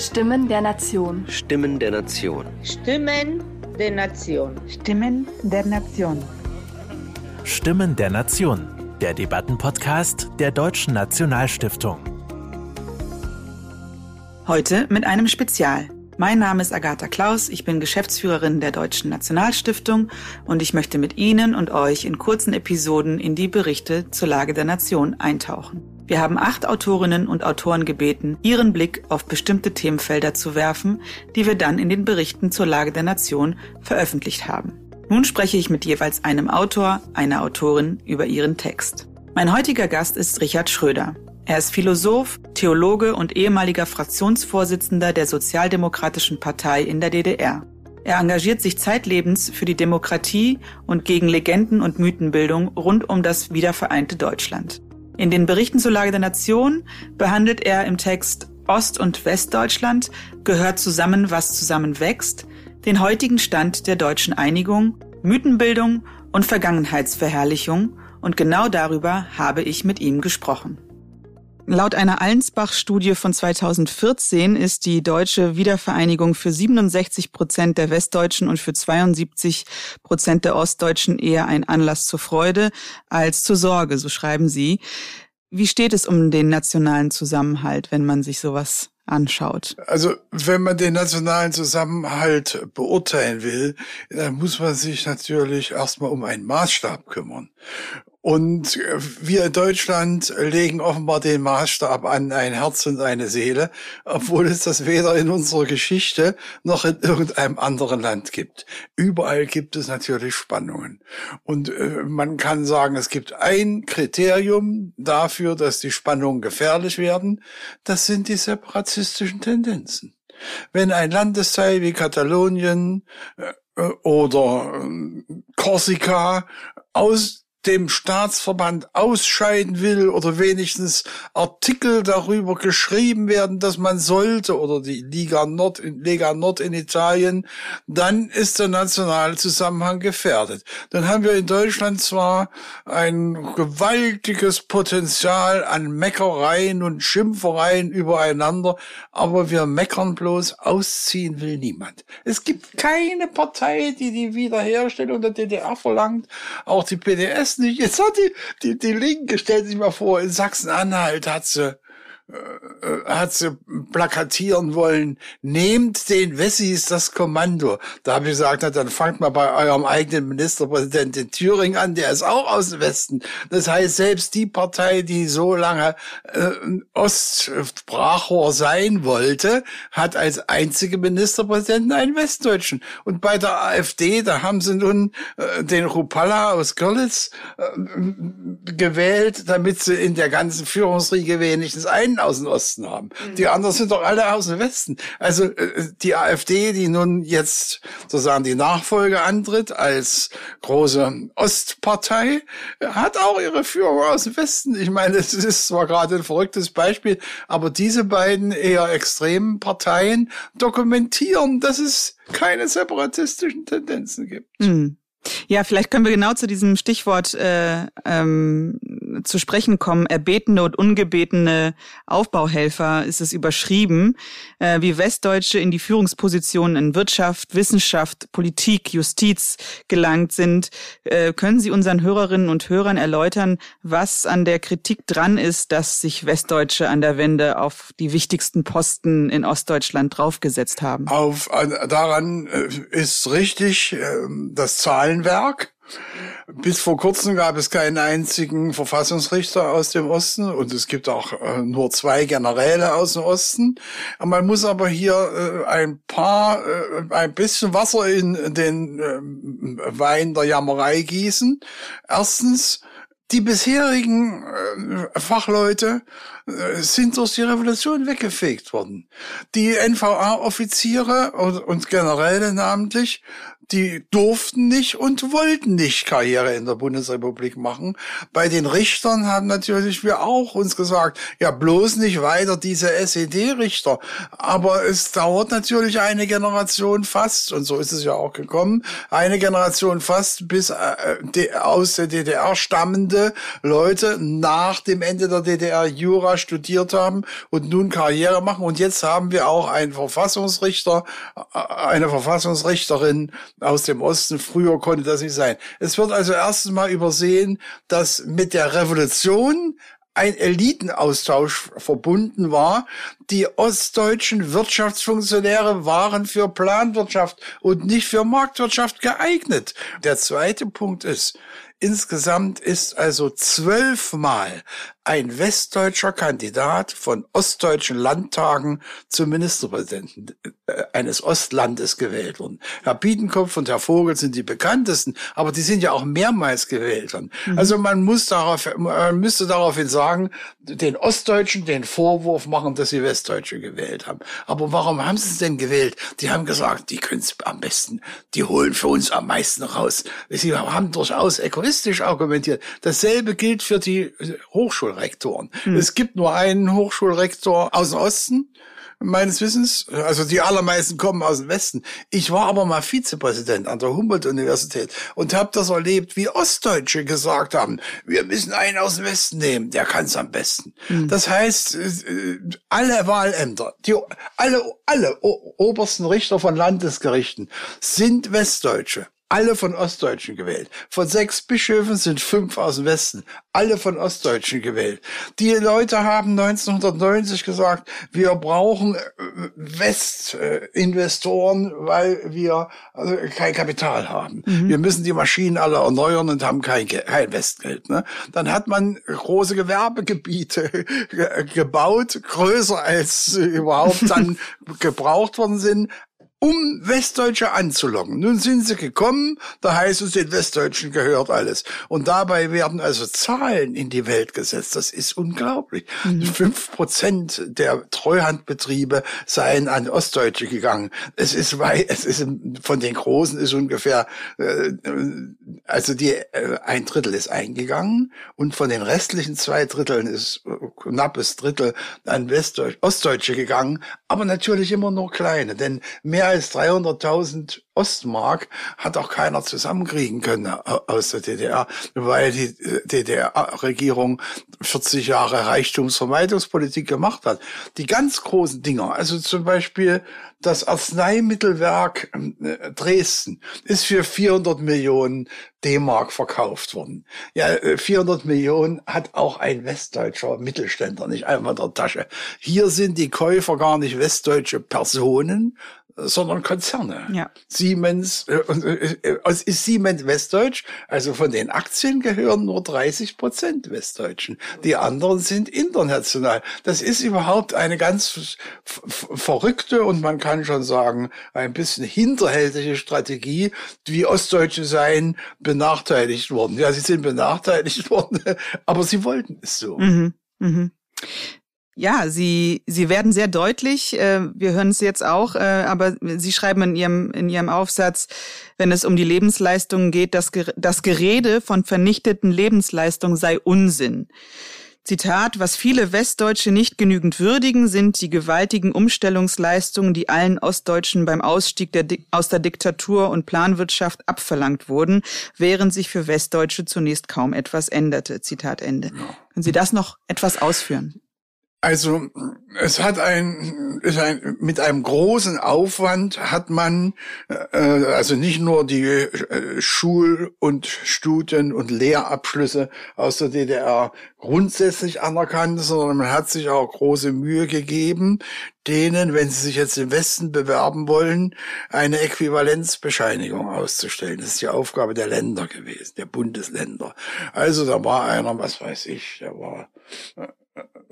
Stimmen der Nation. Stimmen der Nation. Stimmen der Nation. Stimmen der Nation. Stimmen der Nation. Der Debattenpodcast der Deutschen Nationalstiftung. Heute mit einem Spezial. Mein Name ist Agatha Klaus, ich bin Geschäftsführerin der Deutschen Nationalstiftung und ich möchte mit Ihnen und euch in kurzen Episoden in die Berichte zur Lage der Nation eintauchen. Wir haben acht Autorinnen und Autoren gebeten, ihren Blick auf bestimmte Themenfelder zu werfen, die wir dann in den Berichten zur Lage der Nation veröffentlicht haben. Nun spreche ich mit jeweils einem Autor, einer Autorin über ihren Text. Mein heutiger Gast ist Richard Schröder. Er ist Philosoph, Theologe und ehemaliger Fraktionsvorsitzender der Sozialdemokratischen Partei in der DDR. Er engagiert sich zeitlebens für die Demokratie und gegen Legenden- und Mythenbildung rund um das wiedervereinte Deutschland. In den Berichten zur Lage der Nation behandelt er im Text Ost- und Westdeutschland gehört zusammen, was zusammen wächst, den heutigen Stand der deutschen Einigung, Mythenbildung und Vergangenheitsverherrlichung und genau darüber habe ich mit ihm gesprochen. Laut einer Allensbach-Studie von 2014 ist die deutsche Wiedervereinigung für 67 Prozent der Westdeutschen und für 72 Prozent der Ostdeutschen eher ein Anlass zur Freude als zur Sorge, so schreiben Sie. Wie steht es um den nationalen Zusammenhalt, wenn man sich sowas anschaut? Also wenn man den nationalen Zusammenhalt beurteilen will, dann muss man sich natürlich erstmal um einen Maßstab kümmern. Und wir in Deutschland legen offenbar den Maßstab an ein Herz und eine Seele, obwohl es das weder in unserer Geschichte noch in irgendeinem anderen Land gibt. Überall gibt es natürlich Spannungen. Und äh, man kann sagen, es gibt ein Kriterium dafür, dass die Spannungen gefährlich werden. Das sind die separatistischen Tendenzen. Wenn ein Landesteil wie Katalonien äh, oder äh, Korsika aus dem Staatsverband ausscheiden will oder wenigstens Artikel darüber geschrieben werden, dass man sollte oder die Liga Nord, Lega Nord in Italien, dann ist der nationale Zusammenhang gefährdet. Dann haben wir in Deutschland zwar ein gewaltiges Potenzial an Meckereien und Schimpfereien übereinander, aber wir meckern bloß, ausziehen will niemand. Es gibt keine Partei, die die Wiederherstellung der DDR verlangt, auch die PDS weiß nicht. Jetzt hat die, die, die Linke, stellt sich mal vor, in Sachsen-Anhalt hat sie äh, hat sie plakatieren wollen, nehmt den Wessis das Kommando. Da habe ich gesagt, na, dann fangt mal bei eurem eigenen Ministerpräsident in Thüringen an, der ist auch aus dem Westen. Das heißt, selbst die Partei, die so lange äh, Ostsprachrohr sein wollte, hat als einzige Ministerpräsidenten einen Westdeutschen. Und bei der AfD, da haben sie nun äh, den Rupalla aus Görlitz äh, gewählt, damit sie in der ganzen Führungsriege wenigstens einen aus dem Osten haben. Mhm. Die anderen sind doch alle aus dem Westen. Also äh, die AfD, die nun jetzt sozusagen die Nachfolge antritt als große Ostpartei, hat auch ihre Führung aus dem Westen. Ich meine, es ist zwar gerade ein verrücktes Beispiel, aber diese beiden eher extremen Parteien dokumentieren, dass es keine separatistischen Tendenzen gibt. Mhm. Ja, vielleicht können wir genau zu diesem Stichwort äh, ähm, zu sprechen kommen. Erbetene und ungebetene Aufbauhelfer ist es überschrieben, äh, wie Westdeutsche in die Führungspositionen in Wirtschaft, Wissenschaft, Politik, Justiz gelangt sind. Äh, können Sie unseren Hörerinnen und Hörern erläutern, was an der Kritik dran ist, dass sich Westdeutsche an der Wende auf die wichtigsten Posten in Ostdeutschland draufgesetzt haben? Auf, daran äh, ist richtig äh, das Zahlen Zahlenwerk. Bis vor kurzem gab es keinen einzigen Verfassungsrichter aus dem Osten und es gibt auch äh, nur zwei Generäle aus dem Osten. Man muss aber hier äh, ein paar, äh, ein bisschen Wasser in den ähm, Wein der Jammerei gießen. Erstens, die bisherigen äh, Fachleute äh, sind durch die Revolution weggefegt worden. Die NVA-Offiziere und, und Generäle namentlich, die durften nicht und wollten nicht Karriere in der Bundesrepublik machen. Bei den Richtern haben natürlich wir auch uns gesagt, ja bloß nicht weiter diese SED-Richter. Aber es dauert natürlich eine Generation fast, und so ist es ja auch gekommen, eine Generation fast, bis äh, aus der DDR stammende Leute nach dem Ende der DDR Jura studiert haben und nun Karriere machen. Und jetzt haben wir auch einen Verfassungsrichter, äh, eine Verfassungsrichterin aus dem Osten. Früher konnte das nicht sein. Es wird also erstens mal übersehen, dass mit der Revolution ein Elitenaustausch verbunden war. Die ostdeutschen Wirtschaftsfunktionäre waren für Planwirtschaft und nicht für Marktwirtschaft geeignet. Der zweite Punkt ist, Insgesamt ist also zwölfmal ein westdeutscher Kandidat von ostdeutschen Landtagen zum Ministerpräsidenten äh, eines Ostlandes gewählt worden. Herr Biedenkopf und Herr Vogel sind die bekanntesten, aber die sind ja auch mehrmals gewählt worden. Mhm. Also man muss darauf, man müsste daraufhin sagen, den Ostdeutschen den Vorwurf machen, dass sie Westdeutsche gewählt haben. Aber warum haben sie es denn gewählt? Die haben gesagt, die können es am besten, die holen für uns am meisten raus. Sie haben durchaus egoistisch argumentiert. Dasselbe gilt für die Hochschulrektoren. Mhm. Es gibt nur einen Hochschulrektor aus dem Osten, meines Wissens. Also die allermeisten kommen aus dem Westen. Ich war aber mal Vizepräsident an der Humboldt-Universität und habe das erlebt, wie Ostdeutsche gesagt haben, wir müssen einen aus dem Westen nehmen, der kann es am besten. Mhm. Das heißt, äh, alle Wahlämter, die, alle, alle obersten Richter von Landesgerichten sind Westdeutsche alle von Ostdeutschen gewählt. Von sechs Bischöfen sind fünf aus dem Westen, alle von Ostdeutschen gewählt. Die Leute haben 1990 gesagt, wir brauchen äh, Westinvestoren, weil wir also kein Kapital haben. Mhm. Wir müssen die Maschinen alle erneuern und haben kein, kein Westgeld. Ne? Dann hat man große Gewerbegebiete gebaut, größer als überhaupt dann gebraucht worden sind, um Westdeutsche anzulocken. Nun sind sie gekommen, da heißt es, den Westdeutschen gehört alles. Und dabei werden also Zahlen in die Welt gesetzt. Das ist unglaublich. Mhm. Fünf mhm. Prozent der Treuhandbetriebe seien an Ostdeutsche gegangen. Es ist, weil es ist von den Großen ist ungefähr, äh, also die äh, ein Drittel ist eingegangen und von den restlichen zwei Dritteln ist äh, knappes Drittel an Westdeutsch, Ostdeutsche gegangen, aber natürlich immer nur kleine, denn mehr als 300.000 Ostmark hat auch keiner zusammenkriegen können aus der DDR, weil die DDR-Regierung 40 Jahre Reichtumsvermeidungspolitik gemacht hat. Die ganz großen Dinger, also zum Beispiel das Arzneimittelwerk äh, Dresden ist für 400 Millionen D-Mark verkauft worden. Ja, 400 äh, Millionen hat auch ein westdeutscher Mittelständler nicht einmal in der Tasche. Hier sind die Käufer gar nicht westdeutsche Personen, sondern Konzerne. Ja. Siemens, äh, äh, äh, es ist Siemens Westdeutsch, also von den Aktien gehören nur 30 Prozent Westdeutschen. Die anderen sind international. Das ist überhaupt eine ganz verrückte und man kann schon sagen, ein bisschen hinterhältige Strategie, wie Ostdeutsche seien benachteiligt worden. Ja, sie sind benachteiligt worden, aber sie wollten es so. Mhm. Mhm. Ja, Sie, Sie werden sehr deutlich. Äh, wir hören es jetzt auch, äh, aber Sie schreiben in Ihrem, in Ihrem Aufsatz, wenn es um die Lebensleistungen geht, dass das Gerede von vernichteten Lebensleistungen sei Unsinn. Zitat, was viele Westdeutsche nicht genügend würdigen, sind die gewaltigen Umstellungsleistungen, die allen Ostdeutschen beim Ausstieg der, aus der Diktatur und Planwirtschaft abverlangt wurden, während sich für Westdeutsche zunächst kaum etwas änderte. Zitat Ende. Können Sie das noch etwas ausführen? Also es hat ein, ist ein mit einem großen Aufwand hat man äh, also nicht nur die äh, Schul- und Studien- und Lehrabschlüsse aus der DDR grundsätzlich anerkannt, sondern man hat sich auch große Mühe gegeben, denen, wenn sie sich jetzt im Westen bewerben wollen, eine Äquivalenzbescheinigung auszustellen. Das ist die Aufgabe der Länder gewesen, der Bundesländer. Also da war einer, was weiß ich, der war äh,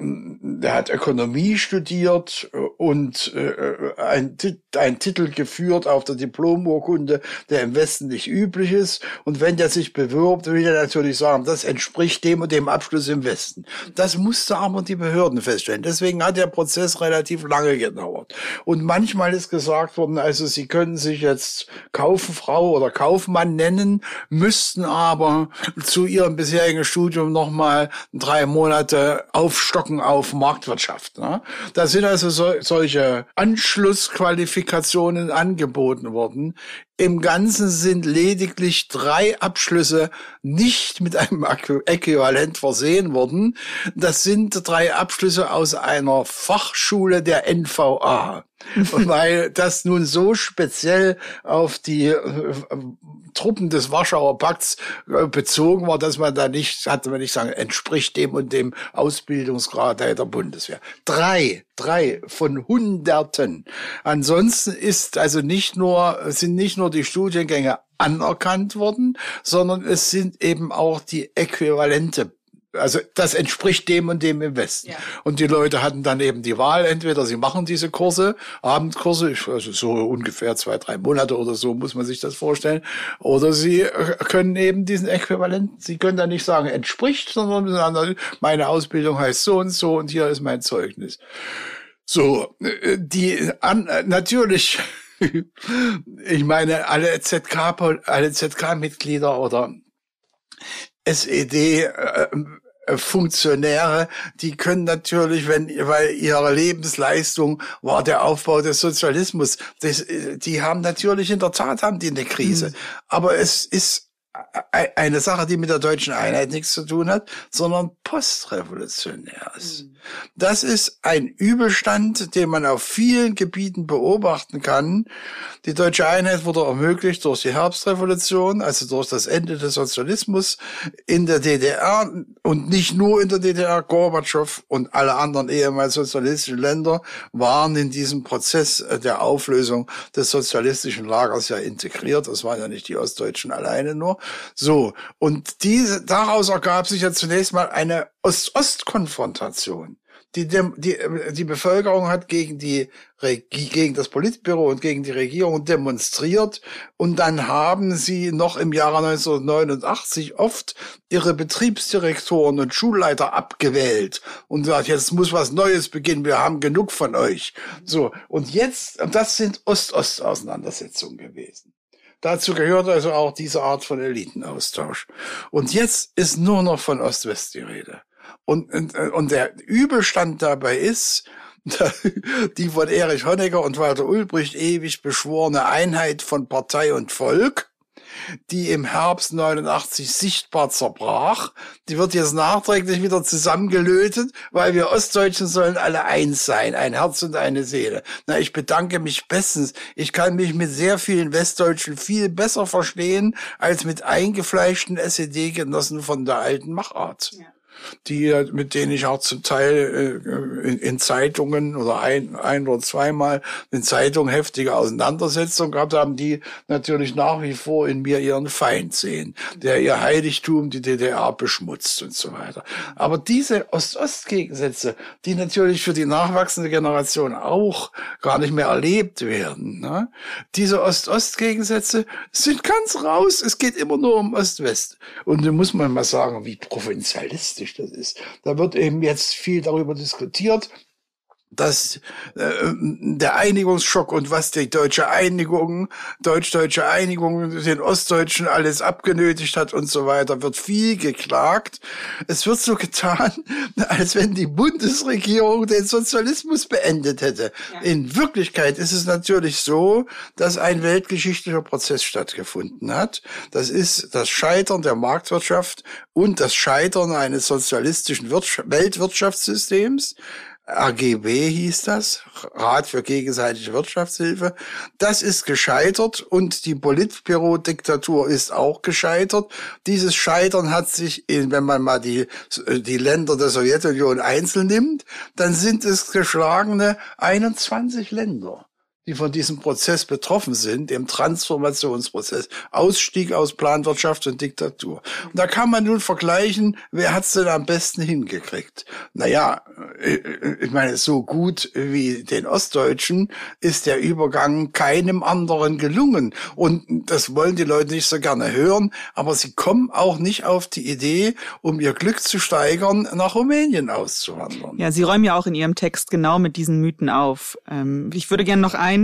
der hat Ökonomie studiert und äh, ein, ein Titel geführt auf der Diplomurkunde, der im Westen nicht üblich ist. Und wenn der sich bewirbt, will er natürlich sagen, das entspricht dem und dem Abschluss im Westen. Das musste aber die Behörden feststellen. Deswegen hat der Prozess relativ lange gedauert. Und manchmal ist gesagt worden, also Sie können sich jetzt Kauffrau oder Kaufmann nennen, müssten aber zu Ihrem bisherigen Studium nochmal drei Monate aufstocken auf Marktwirtschaft. Ne? Da sind also so, solche Anschlussqualifikationen angeboten worden. Im Ganzen sind lediglich drei Abschlüsse nicht mit einem Äquivalent versehen worden. Das sind drei Abschlüsse aus einer Fachschule der NVA. Weil das nun so speziell auf die äh, Truppen des Warschauer Pakts äh, bezogen war, dass man da nicht, hatte man nicht sagen, entspricht dem und dem Ausbildungsgrad der Bundeswehr. Drei, drei von Hunderten. Ansonsten ist also nicht nur, sind nicht nur die Studiengänge anerkannt worden, sondern es sind eben auch die Äquivalente also das entspricht dem und dem im Westen. Ja. Und die Leute hatten dann eben die Wahl, entweder sie machen diese Kurse, Abendkurse, also so ungefähr zwei, drei Monate oder so muss man sich das vorstellen, oder sie äh, können eben diesen Äquivalent, sie können dann nicht sagen, entspricht, sondern sagen, meine Ausbildung heißt so und so und hier ist mein Zeugnis. So, äh, die an, natürlich, ich meine, alle ZK, alle ZK-Mitglieder oder SED äh, Funktionäre, die können natürlich, wenn, weil ihre Lebensleistung war der Aufbau des Sozialismus, das, die haben natürlich in der Tat haben die eine Krise. Mhm. Aber es ist eine Sache, die mit der deutschen Einheit nichts zu tun hat, sondern postrevolutionär ist. Mhm. Das ist ein Übelstand, den man auf vielen Gebieten beobachten kann. Die deutsche Einheit wurde ermöglicht durch die Herbstrevolution, also durch das Ende des Sozialismus in der DDR und nicht nur in der DDR. Gorbatschow und alle anderen ehemals sozialistischen Länder waren in diesem Prozess der Auflösung des sozialistischen Lagers ja integriert. Das waren ja nicht die Ostdeutschen alleine nur. So. Und diese, daraus ergab sich ja zunächst mal eine Ost-Ost-Konfrontation. Die, die, die Bevölkerung hat gegen die gegen das Politbüro und gegen die Regierung demonstriert und dann haben sie noch im Jahre 1989 oft ihre Betriebsdirektoren und Schulleiter abgewählt und gesagt, jetzt muss was Neues beginnen, wir haben genug von euch. So, und jetzt, das sind Ost-Ost-Auseinandersetzungen gewesen. Dazu gehört also auch diese Art von Elitenaustausch. Und jetzt ist nur noch von Ost-West die Rede. Und, und, und der Übelstand dabei ist, die von Erich Honecker und Walter Ulbricht ewig beschworene Einheit von Partei und Volk, die im Herbst 89 sichtbar zerbrach. Die wird jetzt nachträglich wieder zusammengelötet, weil wir Ostdeutschen sollen alle eins sein, ein Herz und eine Seele. Na, ich bedanke mich bestens. Ich kann mich mit sehr vielen Westdeutschen viel besser verstehen als mit eingefleischten SED-Genossen von der alten Machart. Ja die mit denen ich auch zum Teil äh, in, in, Zeitungen oder ein, ein oder zweimal in Zeitungen heftige Auseinandersetzungen gehabt haben, die natürlich nach wie vor in mir ihren Feind sehen, der ihr Heiligtum, die DDR beschmutzt und so weiter. Aber diese Ost-Ost-Gegensätze, die natürlich für die nachwachsende Generation auch gar nicht mehr erlebt werden, ne? diese Ost-Ost-Gegensätze sind ganz raus. Es geht immer nur um Ost-West. Und da muss man mal sagen, wie provinzialistisch tragisch das ist. Da wird eben jetzt viel darüber diskutiert, dass äh, der Einigungsschock und was die deutsche Einigung, deutsch-deutsche Einigung den Ostdeutschen alles abgenötigt hat und so weiter, wird viel geklagt. Es wird so getan, als wenn die Bundesregierung den Sozialismus beendet hätte. Ja. In Wirklichkeit ist es natürlich so, dass ein weltgeschichtlicher Prozess stattgefunden hat. Das ist das Scheitern der Marktwirtschaft und das Scheitern eines sozialistischen Weltwirtschaftssystems. RGB hieß das, Rat für gegenseitige Wirtschaftshilfe. Das ist gescheitert und die Politbüro-Diktatur ist auch gescheitert. Dieses Scheitern hat sich, wenn man mal die, die Länder der Sowjetunion einzeln nimmt, dann sind es geschlagene 21 Länder die von diesem Prozess betroffen sind, dem Transformationsprozess, Ausstieg aus Planwirtschaft und Diktatur. Und da kann man nun vergleichen, wer hat's denn am besten hingekriegt? Naja, äh, ich meine, so gut wie den Ostdeutschen ist der Übergang keinem anderen gelungen. Und das wollen die Leute nicht so gerne hören, aber sie kommen auch nicht auf die Idee, um ihr Glück zu steigern, nach Rumänien auszuwandern. Ja, Sie räumen ja auch in Ihrem Text genau mit diesen Mythen auf. Ähm, ich würde gerne noch ein,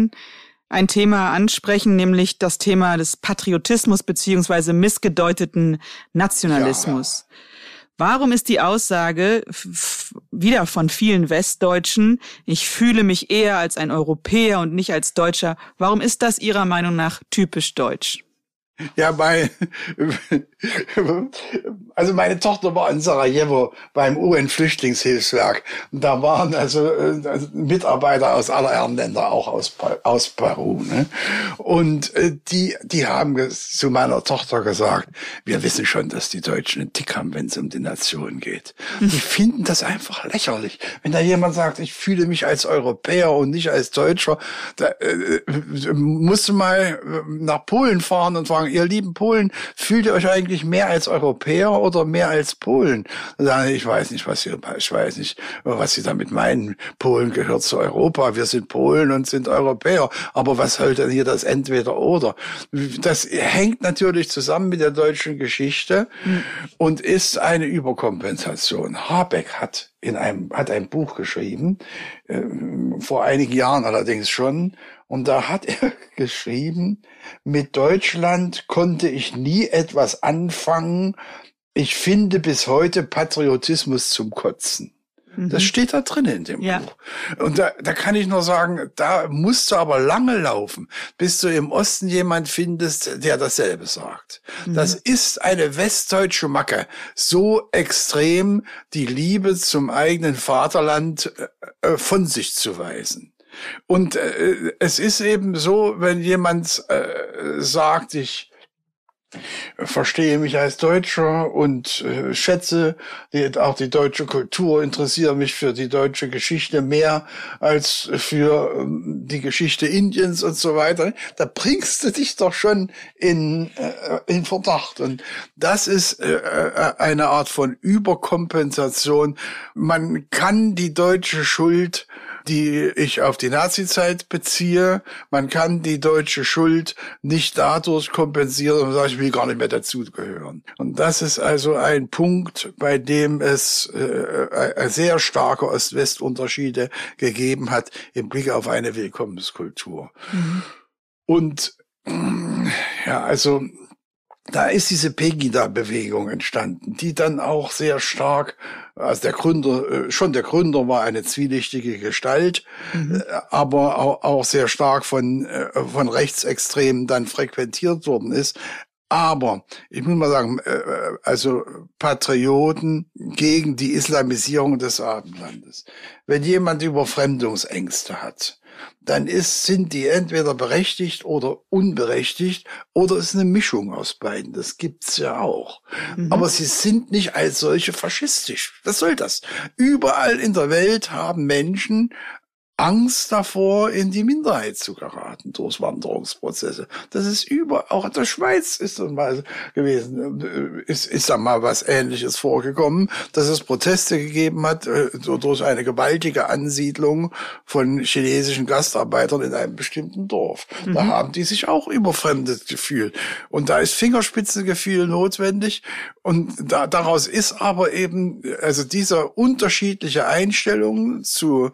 ein Thema ansprechen, nämlich das Thema des Patriotismus beziehungsweise missgedeuteten Nationalismus. Ja. Warum ist die Aussage wieder von vielen Westdeutschen, ich fühle mich eher als ein Europäer und nicht als Deutscher, warum ist das Ihrer Meinung nach typisch deutsch? Ja, bei, also meine Tochter war in Sarajevo beim UN-Flüchtlingshilfswerk. Da waren also, äh, also Mitarbeiter aus aller Herren Länder, auch aus, aus Peru. Ne? Und äh, die, die haben zu meiner Tochter gesagt, wir wissen schon, dass die Deutschen einen Tick haben, wenn es um die Nation geht. Die finden das einfach lächerlich. Wenn da jemand sagt, ich fühle mich als Europäer und nicht als Deutscher, da äh, musst du mal nach Polen fahren und fragen, sagen, ihr lieben Polen, fühlt ihr euch eigentlich mehr als Europäer oder mehr als Polen? Sagen, ich weiß nicht, was ihr, ich weiß nicht, was sie damit meinen. Polen gehört zu Europa. Wir sind Polen und sind Europäer. Aber was soll denn hier das Entweder oder? Das hängt natürlich zusammen mit der deutschen Geschichte mhm. und ist eine Überkompensation. Habeck hat in einem, hat ein Buch geschrieben, äh, vor einigen Jahren allerdings schon, und da hat er geschrieben, mit Deutschland konnte ich nie etwas anfangen. Ich finde bis heute Patriotismus zum Kotzen. Das mhm. steht da drin in dem ja. Buch. Und da, da kann ich nur sagen, da musst du aber lange laufen, bis du im Osten jemand findest, der dasselbe sagt. Mhm. Das ist eine westdeutsche Macke. So extrem die Liebe zum eigenen Vaterland äh, äh von sich zu weisen. Und äh, es ist eben so, wenn jemand äh, sagt, ich verstehe mich als Deutscher und äh, schätze die, auch die deutsche Kultur, interessiere mich für die deutsche Geschichte mehr als für ähm, die Geschichte Indiens und so weiter. Da bringst du dich doch schon in, äh, in Verdacht. Und das ist äh, äh eine Art von Überkompensation. Man kann die deutsche Schuld die ich auf die Nazizeit beziehe. Man kann die deutsche Schuld nicht dadurch kompensieren und sagen, ich will gar nicht mehr dazugehören. Und das ist also ein Punkt, bei dem es äh, äh, sehr starke Ost-West-Unterschiede gegeben hat im Blick auf eine Willkommenskultur. Mhm. Und ja, also da ist diese Pegida-Bewegung entstanden, die dann auch sehr stark, also der Gründer, äh, schon der Gründer war eine zwielichtige Gestalt, mhm. Äh, aber auch, sehr stark von, äh, von Rechtsextremen dann frequentiert worden ist. Aber ich muss mal sagen, also Patrioten gegen die Islamisierung des Abendlandes. Wenn jemand Überfremdungsängste hat, dann ist, sind die entweder berechtigt oder unberechtigt oder ist eine Mischung aus beiden. Das gibt's ja auch. Mhm. Aber sie sind nicht als solche faschistisch. Was soll das? Überall in der Welt haben Menschen Angst davor, in die Minderheit zu geraten durch Wanderungsprozesse. Das ist über, auch in der Schweiz ist das mal gewesen, ist, ist da mal was Ähnliches vorgekommen, dass es Proteste gegeben hat äh, durch eine gewaltige Ansiedlung von chinesischen Gastarbeitern in einem bestimmten Dorf. Mhm. Da haben die sich auch überfremdet gefühlt. Und da ist Fingerspitzengefühl notwendig. Und da, daraus ist aber eben, also dieser unterschiedliche Einstellung zu,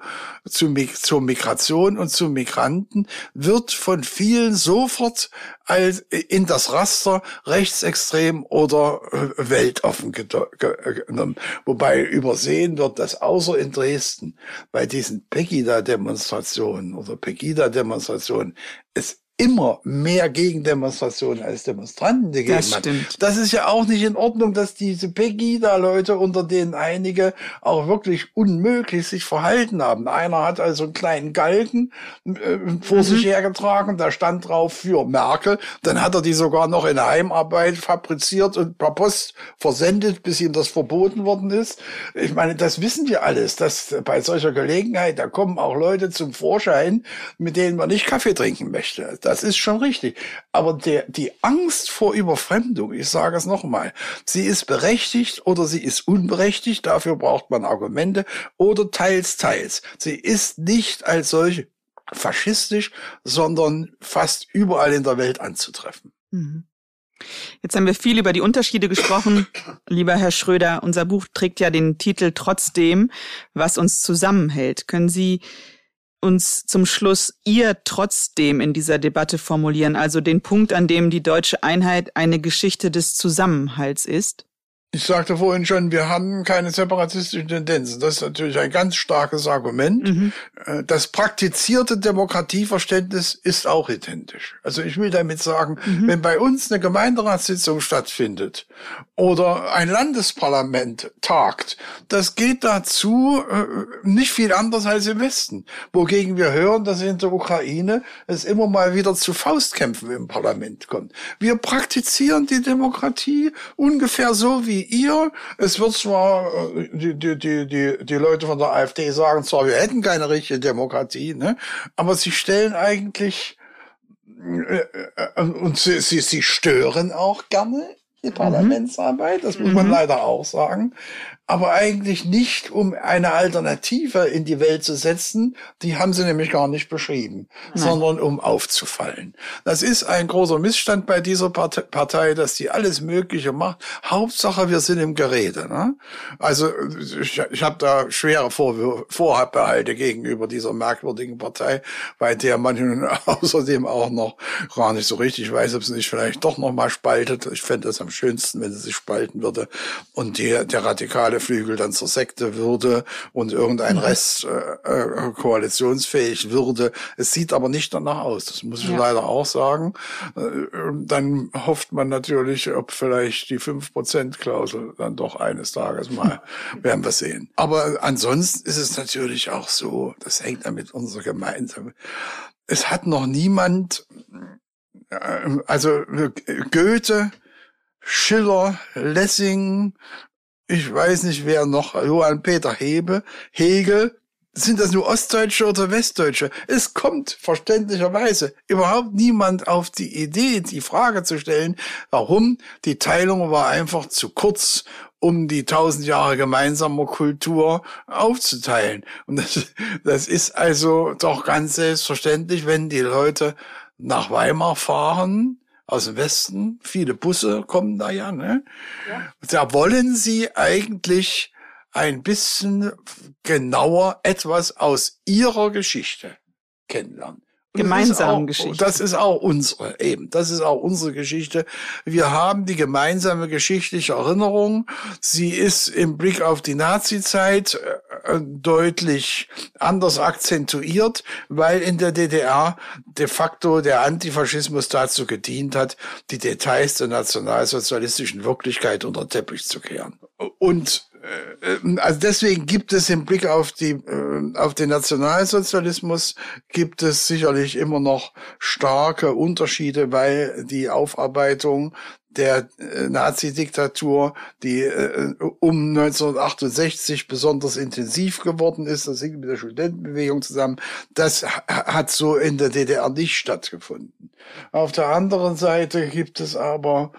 zu zur Migration und zu Migranten wird von vielen sofort als in das Raster rechtsextrem oder äh, weltoffen genommen. Wobei übersehen wird, dass außer in Dresden bei diesen Pegida-Demonstrationen oder Pegida-Demonstrationen es immer mehr Gegendemonstrationen als Demonstranten gegeben Das hat. stimmt. Das ist ja auch nicht in Ordnung, dass diese Pegida-Leute, unter denen einige auch wirklich unmöglich sich verhalten haben. Einer hat also einen kleinen Galgen äh, vor Mhm. sich hergetragen, da stand drauf für Merkel. Dann hat er die sogar noch in Heimarbeit fabriziert und per Post versendet, bis ihm das verboten worden ist. Ich meine, das wissen wir alles, dass bei solcher Gelegenheit, da kommen auch Leute zum Vorschein, mit denen man nicht Kaffee trinken möchte. Das ist schon richtig. Aber der, die Angst vor Überfremdung, ich sage es nochmal, sie ist berechtigt oder sie ist unberechtigt. Dafür braucht man Argumente oder teils, teils. Sie ist nicht als solche faschistisch, sondern fast überall in der Welt anzutreffen. Mhm. Jetzt haben wir viel über die Unterschiede gesprochen. Lieber Herr Schröder, unser Buch trägt ja den Titel Trotzdem, was uns zusammenhält. Können Sie uns zum Schluss Ihr trotzdem in dieser Debatte formulieren, also den Punkt, an dem die deutsche Einheit eine Geschichte des Zusammenhalts ist? Ich sagte vorhin schon, wir haben keine separatistischen Tendenzen. Das ist natürlich ein ganz starkes Argument. Mhm. Äh, Das praktizierte Demokratieverständnis ist auch identisch. Also ich will damit sagen, Mhm. wenn bei uns eine Gemeinderatssitzung stattfindet oder ein Landesparlament tagt, das geht dazu äh, nicht viel anders als im Westen. Wogegen wir hören, dass in der Ukraine es immer mal wieder zu Faustkämpfen im Parlament kommt. Wir praktizieren die Demokratie ungefähr so wie ihr. Es wird zwar, äh, die, die, die, die, die Leute von der AfD sagen zwar, wir hätten keine richtige Demokratie, ne? aber sie stellen eigentlich äh, äh, und sie, sie, sie stören auch gerne die Parlamentsarbeit, das muss man Mhm. leider auch sagen, aber eigentlich nicht, um eine Alternative in die Welt zu setzen, die haben sie nämlich gar nicht beschrieben, sondern um aufzufallen. Das ist ein großer Missstand bei dieser Part- Partei, dass die alles Mögliche macht. Hauptsache, wir sind im Gerede. Ne? Also ich, ich habe da schwere Vorwür- Vorbehalte gegenüber dieser merkwürdigen Partei, bei der man nun außerdem auch noch gar nicht so richtig weiß, ob sie nicht vielleicht doch noch mal spaltet. Ich fände es am schönsten, wenn sie sich spalten würde und die, der radikale Flügel dann zur Sekte würde und irgendein Rest äh, äh, koalitionsfähig würde. Es sieht aber nicht danach aus. Das muss ich Ja. leider auch sagen. Äh, Dann hofft man natürlich, ob vielleicht die 5%-Klausel dann doch eines Tages mal, werden wir sehen. Aber ansonsten ist es natürlich auch so, das hängt ja mit unserer gemeinsamen, es hat noch niemand, äh, also Goethe, Schiller, Lessing, ich weiß nicht wer noch, Johann Peter Hebe, Hegel, sind das nur Ostdeutsche oder Westdeutsche? Es kommt verständlicherweise überhaupt niemand auf die Idee, die Frage zu stellen, warum die Teilung war einfach zu kurz, um die tausend Jahre gemeinsamer Kultur aufzuteilen. Und das, das ist also doch ganz selbstverständlich, wenn die Leute nach Weimar fahren, aus dem Westen, viele Busse kommen da ja, ne? Da wollen sie eigentlich ein bisschen genauer etwas aus ihrer Geschichte kennenlernen. Und das ist Gemeinsamen auch- Geschichte. Das ist auch unsere, eben. Das ist auch unsere Geschichte. Wir haben die gemeinsame geschichtliche Erinnerung. Sie ist im Blick auf die Nazi-Zeit äh, deutlich anders akzentuiert, weil in der DDR de facto der Antifaschismus dazu gedient hat, die Details der nationalsozialistischen Wirklichkeit unter den Teppich zu kehren. Und äh, also deswegen gibt es im Blick auf die äh, auf den Nationalsozialismus gibt es sicherlich immer noch starke Unterschiede, weil die Aufarbeitung der äh, Nazi-Diktatur, die äh, um 1968 besonders intensiv geworden ist, das hängt mit der Studentenbewegung zusammen, das ha- hat so in der DDR nicht stattgefunden. Auf der anderen Seite gibt es aber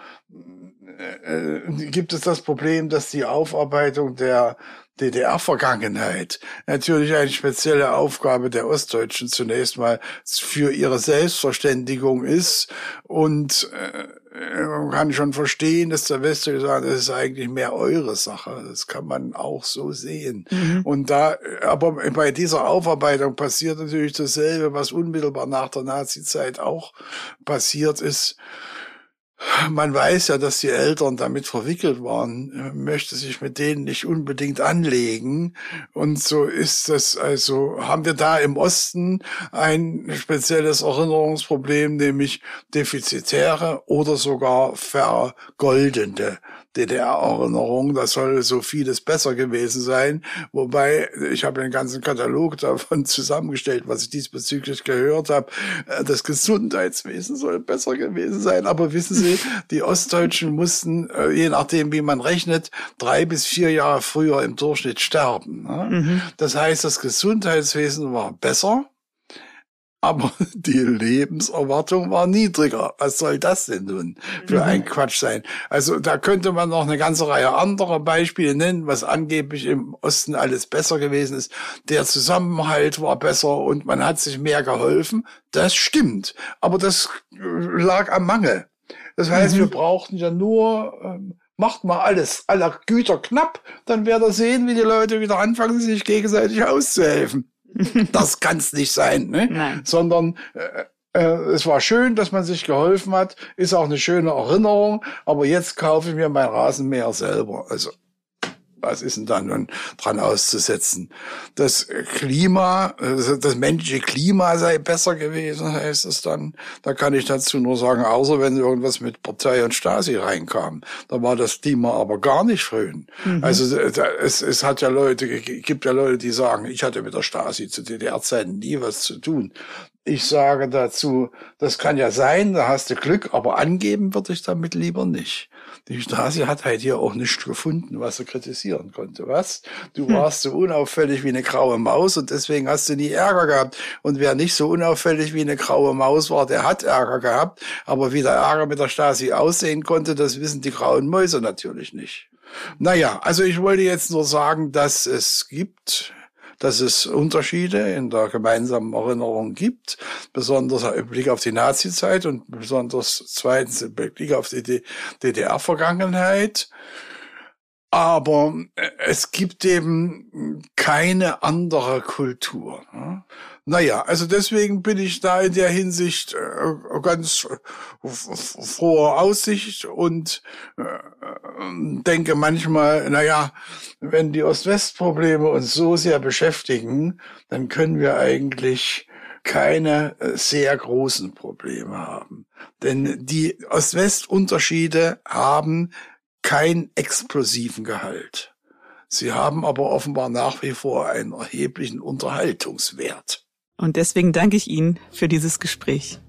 äh, gibt es das Problem, dass die Aufarbeitung der DDR-Vergangenheit natürlich eine spezielle Aufgabe der Ostdeutschen zunächst mal für ihre Selbstverständigung ist. Und äh, man kann schon verstehen, dass der Westen sagt, das ist eigentlich mehr eure Sache. Das kann man auch so sehen. Und da, aber bei dieser Aufarbeitung passiert natürlich dasselbe, was unmittelbar nach der Nazi-Zeit auch passiert ist man weiß ja, dass die Eltern damit verwickelt waren, möchte sich mit denen nicht unbedingt anlegen. Und so ist das also, haben wir da im Osten ein spezielles Erinnerungsproblem, nämlich defizitäre oder sogar vergoldende DDR-Erinnerung. Das soll so vieles besser gewesen sein. Wobei, ich habe einen ganzen Katalog davon zusammengestellt, was ich diesbezüglich gehört habe. Äh, das Gesundheitswesen soll besser gewesen sein. Aber wissen Sie, die Ostdeutschen mussten, äh, je nachdem wie man rechnet, drei bis vier Jahre früher im Durchschnitt sterben. Ne? Mhm. Das heißt, das Gesundheitswesen war besser aber die Lebenserwartung war niedriger. Was soll das denn nun für mhm. ein Quatsch sein? Also da könnte man noch eine ganze Reihe anderer Beispiele nennen, was angeblich im Osten alles besser gewesen ist. Der Zusammenhalt war besser und man hat sich mehr geholfen. Das stimmt. Aber das äh, lag am Mangel. Das heißt, mhm. wir brauchten ja nur, ähm, macht mal alles aller Güter knapp, dann werdet ihr sehen, wie die Leute wieder anfangen, sich gegenseitig auszuhelfen. das kann es nicht sein, ne? Nein. sondern äh, äh, es war schön, dass man sich geholfen hat, ist auch eine schöne Erinnerung, aber jetzt kaufe ich mir mein Rasenmäher selber. Also was ist denn da nun dran auszusetzen? Das Klima, das menschliche Klima sei besser gewesen, heißt es dann. Da kann ich dazu nur sagen, außer wenn irgendwas mit Partei und Stasi reinkam. Da war das Klima aber gar nicht schön. Mhm. Also es, es hat ja Leute, gibt ja Leute, die sagen, ich hatte mit der Stasi zu DDR-Zeiten nie was zu tun. Ich sage dazu, das kann ja sein, da hast du Glück, aber angeben würde ich damit lieber nicht. Die Stasi hat halt hier auch nichts gefunden, was sie kritisieren konnte. Was? Du hm. warst so unauffällig wie eine graue Maus und deswegen hast du nie Ärger gehabt. Und wer nicht so unauffällig wie eine graue Maus war, der hat Ärger gehabt. Aber wie der Ärger mit der Stasi aussehen konnte, das wissen die grauen Mäuse natürlich nicht. Naja, also ich wollte jetzt nur sagen, dass es gibt dass es Unterschiede in der gemeinsamen Erinnerung gibt, besonders im Blick auf die Nazizeit und besonders zweitens im Blick auf die DDR-Vergangenheit. Aber äh, es gibt eben keine andere Kultur. Naja, also deswegen bin ich da in der Hinsicht äh, ganz froher Aussicht und äh, denke manchmal, naja, wenn die Ost-West-Probleme uns so sehr beschäftigen, dann können wir eigentlich keine äh, sehr großen Probleme haben. Denn die Ost-West-Unterschiede haben keinen explosiven Gehalt. Sie haben aber offenbar nach wie vor einen erheblichen Unterhaltungswert. Und deswegen danke ich Ihnen für dieses Gespräch.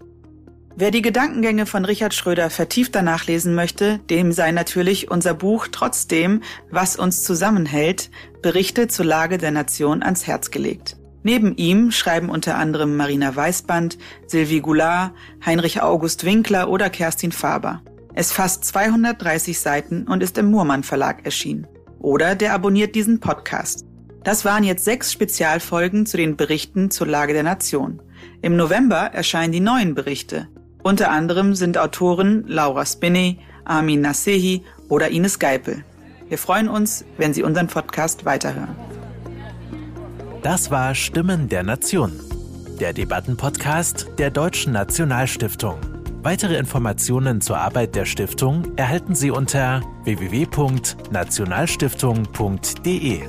Wer die Gedankengänge von Richard Schröder vertiefter nachlesen möchte, dem sei natürlich unser Buch Trotzdem, was uns zusammenhält, Berichte zur Lage der Nation ans Herz gelegt. Neben ihm schreiben unter anderem Marina Weißband, Sylvie Goulart, Heinrich August Winkler oder Kerstin Faber. Es fasst 230 Seiten und ist im Murmann Verlag erschienen. Oder der abonniert diesen Podcast. Das waren jetzt sechs Spezialfolgen zu den Berichten zur Lage der Nation. Im November erscheinen die neuen Berichte. Unter anderem sind Autoren Laura Spinney, Armin Nasehi oder Ines Geipel. Wir freuen uns, wenn Sie unseren Podcast weiterhören. Das war Stimmen der Nation, der Debattenpodcast der Deutschen Nationalstiftung. Weitere Informationen zur Arbeit der Stiftung erhalten Sie unter www.nationalstiftung.de.